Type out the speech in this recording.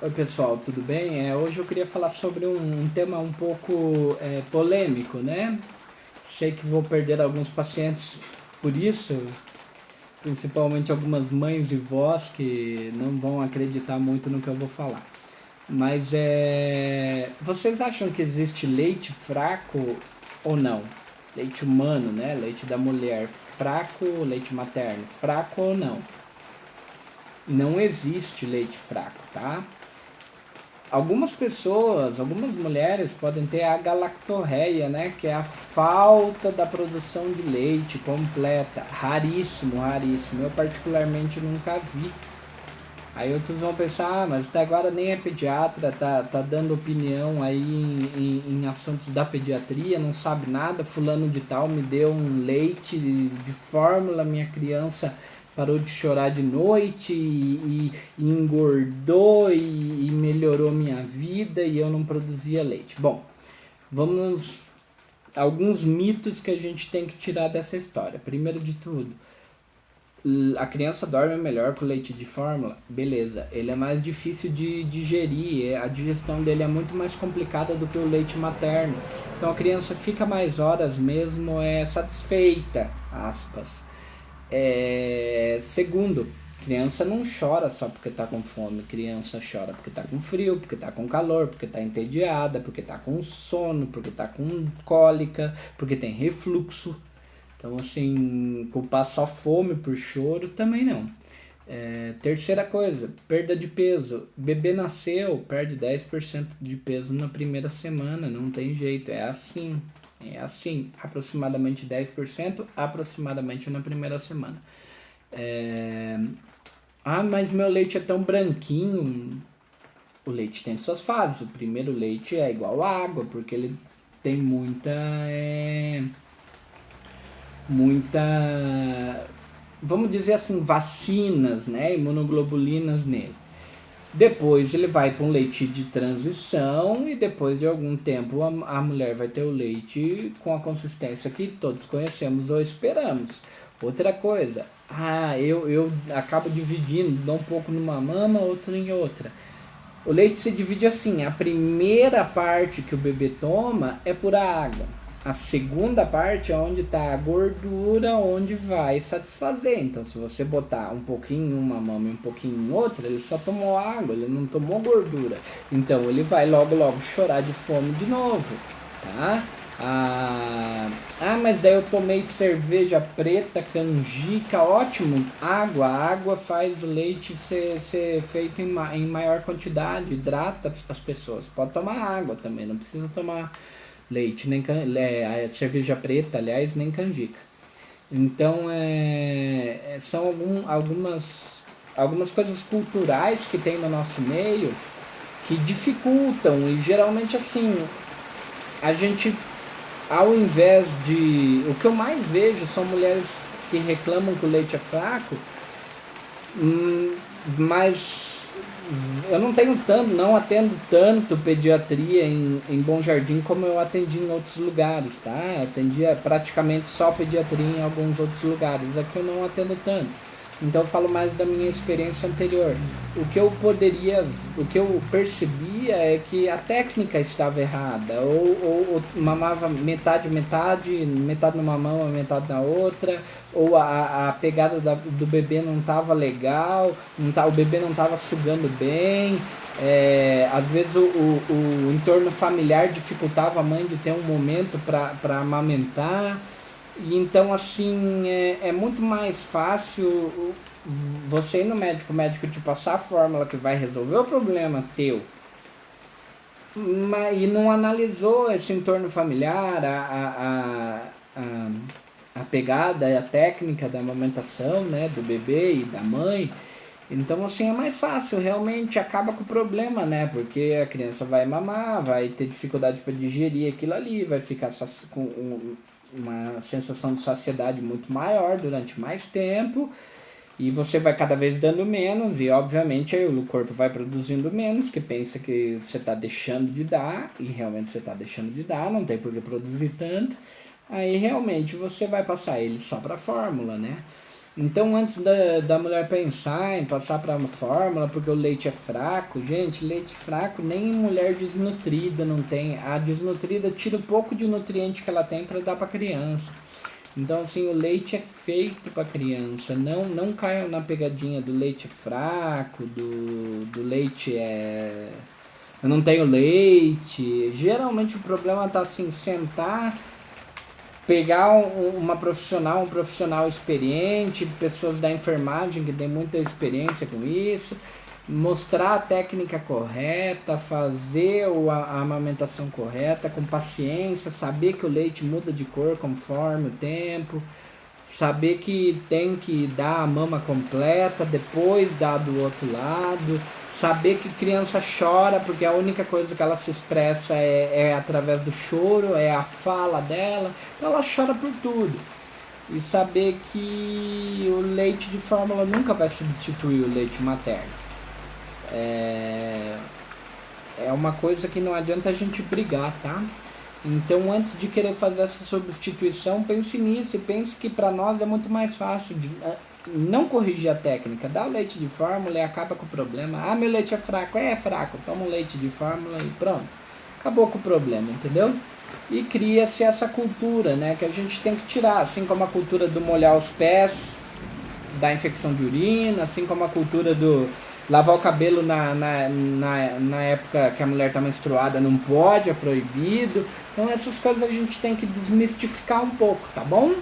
Oi pessoal, tudo bem? É, hoje eu queria falar sobre um, um tema um pouco é, polêmico, né? Sei que vou perder alguns pacientes por isso, principalmente algumas mães e vós que não vão acreditar muito no que eu vou falar. Mas é. Vocês acham que existe leite fraco ou não? Leite humano, né? Leite da mulher fraco, leite materno, fraco ou não? Não existe leite fraco, tá? Algumas pessoas, algumas mulheres podem ter a galactorreia, né? Que é a falta da produção de leite completa. Raríssimo, raríssimo. Eu particularmente nunca vi. Aí outros vão pensar, ah, mas até agora nem é pediatra, tá, tá dando opinião aí em, em, em assuntos da pediatria, não sabe nada, fulano de tal me deu um leite de, de fórmula, minha criança parou de chorar de noite e, e, engordou e, e, melhorou minha vida e eu não produzia leite. Bom, vamos alguns mitos que a gente tem que tirar dessa história. Primeiro de tudo, a criança dorme melhor com leite de fórmula, beleza. Ele é mais difícil de digerir, é, a digestão dele é muito mais complicada do que o leite materno. Então a criança fica mais horas mesmo é satisfeita, aspas. É, segundo, criança não chora só porque está com fome, criança chora porque está com frio, porque está com calor, porque está entediada, porque está com sono, porque está com cólica, porque tem refluxo. Então, assim, culpar só fome por choro também não. É, terceira coisa, perda de peso. Bebê nasceu, perde 10% de peso na primeira semana, não tem jeito, é assim. É assim, aproximadamente 10%, aproximadamente na primeira semana. É... Ah, mas meu leite é tão branquinho. O leite tem suas fases. O primeiro leite é igual água, porque ele tem muita. É... Muita. Vamos dizer assim, vacinas, né? Imunoglobulinas nele. Depois ele vai para um leite de transição e depois de algum tempo a, a mulher vai ter o leite com a consistência que todos conhecemos ou esperamos. Outra coisa, ah, eu, eu acabo dividindo, dou um pouco numa mama, outro em outra. O leite se divide assim: a primeira parte que o bebê toma é pura água. A segunda parte é onde está a gordura, onde vai satisfazer. Então, se você botar um pouquinho em uma mama e um pouquinho em outra, ele só tomou água, ele não tomou gordura. Então, ele vai logo, logo chorar de fome de novo, tá? Ah, ah, mas daí eu tomei cerveja preta, canjica, ótimo. Água, água faz o leite ser, ser feito em, em maior quantidade, hidrata as pessoas. Pode tomar água também, não precisa tomar leite, nem can, é, cerveja preta, aliás, nem canjica. Então, é, é, são algum, algumas, algumas coisas culturais que tem no nosso meio que dificultam, e geralmente assim, a gente, ao invés de. O que eu mais vejo são mulheres que reclamam que o leite é fraco, hum, mas eu não tenho tanto, não atendo tanto pediatria em, em Bom Jardim como eu atendi em outros lugares, tá? Eu atendia praticamente só pediatria em alguns outros lugares. Aqui eu não atendo tanto. Então eu falo mais da minha experiência anterior. O que eu poderia, o que eu percebia é que a técnica estava errada. Ou, ou, ou mamava metade, metade, metade numa mão, metade na outra. Ou a, a pegada da, do bebê não estava legal, não tá, o bebê não estava sugando bem. É, às vezes o, o, o entorno familiar dificultava a mãe de ter um momento para amamentar. E então, assim, é, é muito mais fácil você ir no médico, o médico te passar a fórmula que vai resolver o problema teu, mas, e não analisou esse entorno familiar, a, a, a, a pegada, a técnica da amamentação, né, do bebê e da mãe. Então, assim, é mais fácil, realmente acaba com o problema, né? Porque a criança vai mamar, vai ter dificuldade para digerir aquilo ali, vai ficar com uma sensação de saciedade muito maior durante mais tempo e você vai cada vez dando menos e obviamente aí o corpo vai produzindo menos que pensa que você está deixando de dar e realmente você está deixando de dar não tem por que produzir tanto. Aí realmente você vai passar ele só para fórmula né Então, antes da, da mulher pensar em passar para uma fórmula, porque o leite é fraco, gente, leite fraco nem mulher desnutrida não tem. A desnutrida tira um pouco de nutriente que ela tem para dar para criança. Então, assim, o leite é feito para criança. Não, não caiam na pegadinha do leite fraco, do, do leite é. Eu não tenho leite. Geralmente o problema tá assim, sentar pegar um, uma profissional, um profissional experiente, pessoas da enfermagem que tem muita experiência com isso, mostrar a técnica correta, fazer a amamentação correta, com paciência, saber que o leite muda de cor conforme o tempo, saber que tem que dar a mama completa, depois dar do outro lado, saber que criança chora porque a única coisa que ela se expressa é, é através do choro, é a fala dela, então ela chora por tudo. E saber que o leite de fórmula nunca vai substituir o leite materno. É, é uma coisa que não adianta a gente brigar, tá? Então, antes de querer fazer essa substituição, pense nisso pense que para nós é muito mais fácil de ah, não corrigir a técnica. Dá o leite de fórmula e acaba com o problema. Ah, meu leite é fraco. É, é fraco. Toma um leite de fórmula e pronto. Acabou com o problema, entendeu? E cria-se essa cultura, né? Que a gente tem que tirar. Assim como a cultura do molhar os pés, da infecção de urina, assim como a cultura do Lavar o cabelo na, na, na, na época que a mulher está menstruada não pode, é proibido. Então essas coisas a gente tem que desmistificar um pouco, tá bom?